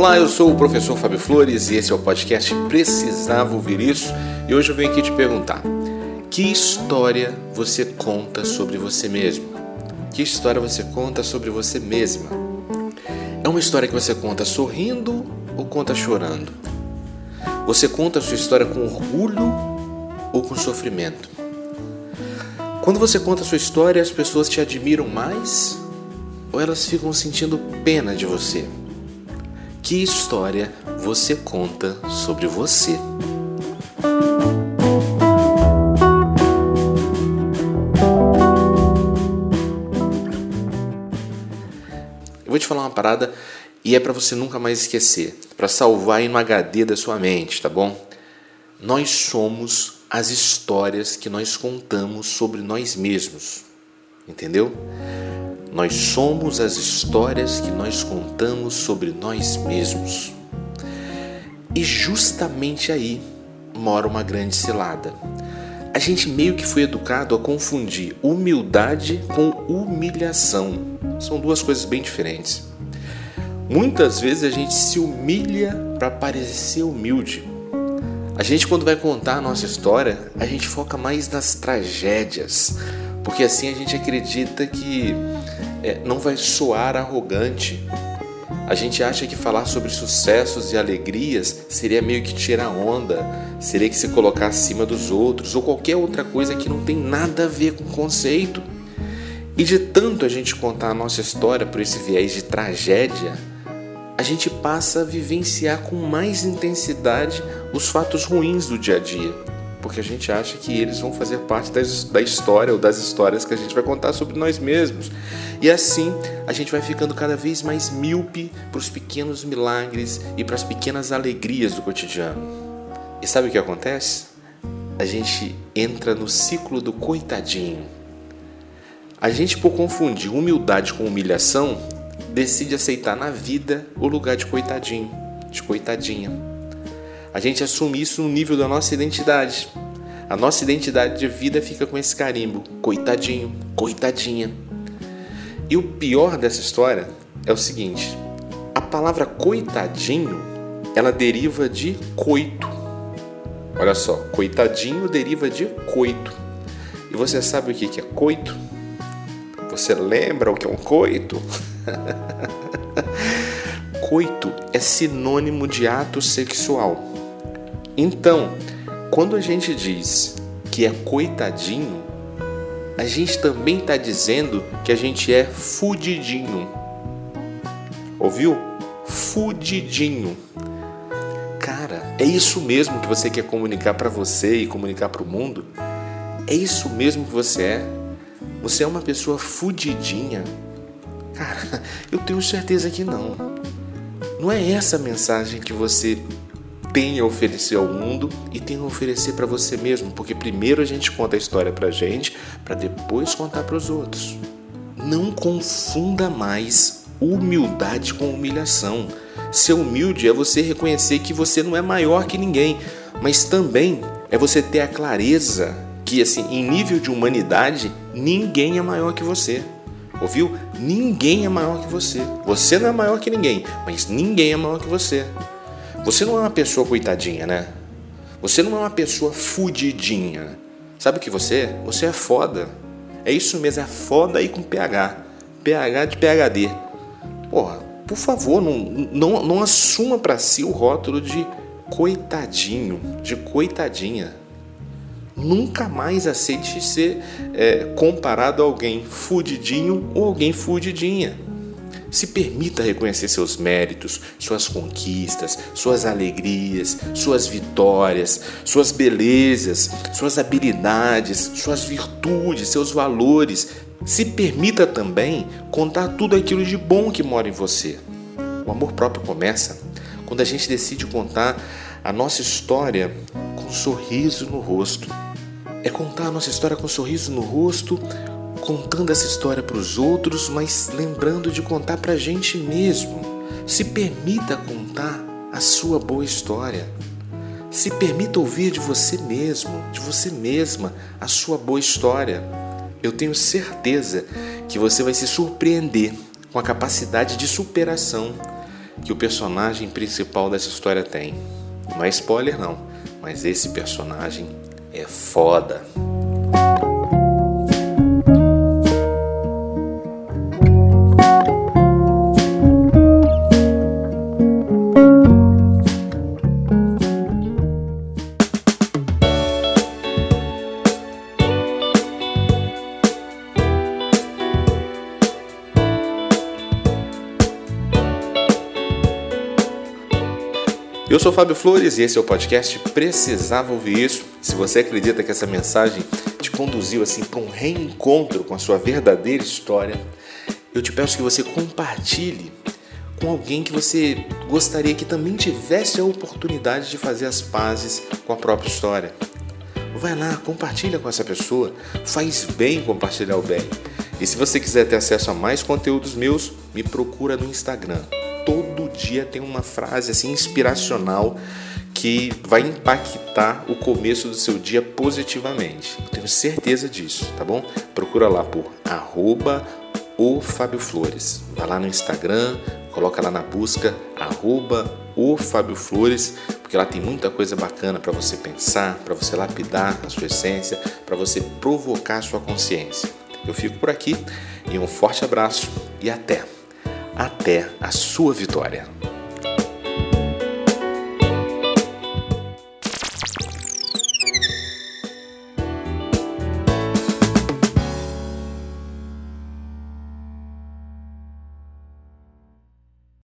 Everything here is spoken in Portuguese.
Olá, eu sou o professor Fábio Flores e esse é o podcast Precisava Ouvir Isso. E hoje eu venho aqui te perguntar: que história você conta sobre você mesmo? Que história você conta sobre você mesma? É uma história que você conta sorrindo ou conta chorando? Você conta a sua história com orgulho ou com sofrimento? Quando você conta a sua história, as pessoas te admiram mais ou elas ficam sentindo pena de você? Que história você conta sobre você? Eu vou te falar uma parada e é para você nunca mais esquecer, para salvar aí no HD da sua mente, tá bom? Nós somos as histórias que nós contamos sobre nós mesmos, entendeu? Nós somos as histórias que nós contamos sobre nós mesmos. E justamente aí mora uma grande cilada. A gente meio que foi educado a confundir humildade com humilhação. São duas coisas bem diferentes. Muitas vezes a gente se humilha para parecer humilde. A gente, quando vai contar a nossa história, a gente foca mais nas tragédias, porque assim a gente acredita que é, não vai soar arrogante. A gente acha que falar sobre sucessos e alegrias seria meio que tirar onda, seria que se colocar acima dos outros ou qualquer outra coisa que não tem nada a ver com o conceito. E de tanto a gente contar a nossa história por esse viés de tragédia, a gente passa a vivenciar com mais intensidade os fatos ruins do dia a dia porque a gente acha que eles vão fazer parte das, da história ou das histórias que a gente vai contar sobre nós mesmos. E assim a gente vai ficando cada vez mais míope para os pequenos milagres e para as pequenas alegrias do cotidiano. E sabe o que acontece? A gente entra no ciclo do coitadinho. A gente, por confundir humildade com humilhação, decide aceitar na vida o lugar de coitadinho, de coitadinha. A gente assume isso no nível da nossa identidade. A nossa identidade de vida fica com esse carimbo: coitadinho, coitadinha. E o pior dessa história é o seguinte: a palavra coitadinho ela deriva de coito. Olha só, coitadinho deriva de coito. E você sabe o que é coito? Você lembra o que é um coito? coito é sinônimo de ato sexual. Então, quando a gente diz que é coitadinho, a gente também está dizendo que a gente é fudidinho. Ouviu? Fudidinho. Cara, é isso mesmo que você quer comunicar para você e comunicar para o mundo? É isso mesmo que você é? Você é uma pessoa fudidinha? Cara, eu tenho certeza que não. Não é essa a mensagem que você tem a oferecer ao mundo e tem a oferecer para você mesmo, porque primeiro a gente conta a história para a gente, para depois contar para os outros. Não confunda mais humildade com humilhação. Ser humilde é você reconhecer que você não é maior que ninguém, mas também é você ter a clareza que, assim, em nível de humanidade, ninguém é maior que você. Ouviu? Ninguém é maior que você. Você não é maior que ninguém, mas ninguém é maior que você. Você não é uma pessoa coitadinha, né? Você não é uma pessoa fudidinha. Sabe o que você é? Você é foda. É isso mesmo, é foda aí com PH. PH de PHD. Porra, por favor, não, não, não assuma para si o rótulo de coitadinho, de coitadinha. Nunca mais aceite ser é, comparado a alguém fudidinho ou alguém fudidinha. Se permita reconhecer seus méritos, suas conquistas, suas alegrias, suas vitórias, suas belezas, suas habilidades, suas virtudes, seus valores. Se permita também contar tudo aquilo de bom que mora em você. O amor próprio começa quando a gente decide contar a nossa história com um sorriso no rosto. É contar a nossa história com um sorriso no rosto, contando essa história para os outros, mas lembrando de contar para a gente mesmo. Se permita contar a sua boa história. Se permita ouvir de você mesmo, de você mesma, a sua boa história. Eu tenho certeza que você vai se surpreender com a capacidade de superação que o personagem principal dessa história tem. Não é spoiler não, mas esse personagem é foda. Eu sou Fábio Flores e esse é o podcast Precisava Ouvir Isso. Se você acredita que essa mensagem te conduziu assim para um reencontro com a sua verdadeira história, eu te peço que você compartilhe com alguém que você gostaria que também tivesse a oportunidade de fazer as pazes com a própria história. Vai lá, compartilha com essa pessoa. Faz bem compartilhar o bem. E se você quiser ter acesso a mais conteúdos meus, me procura no Instagram todo dia tem uma frase assim inspiracional que vai impactar o começo do seu dia positivamente. Eu tenho certeza disso, tá bom? Procura lá por arroba o Fábio Flores. Vai lá no Instagram, coloca lá na busca arroba o Fábio Flores, porque lá tem muita coisa bacana para você pensar, para você lapidar a sua essência, para você provocar a sua consciência. Eu fico por aqui e um forte abraço e até! Até a sua vitória.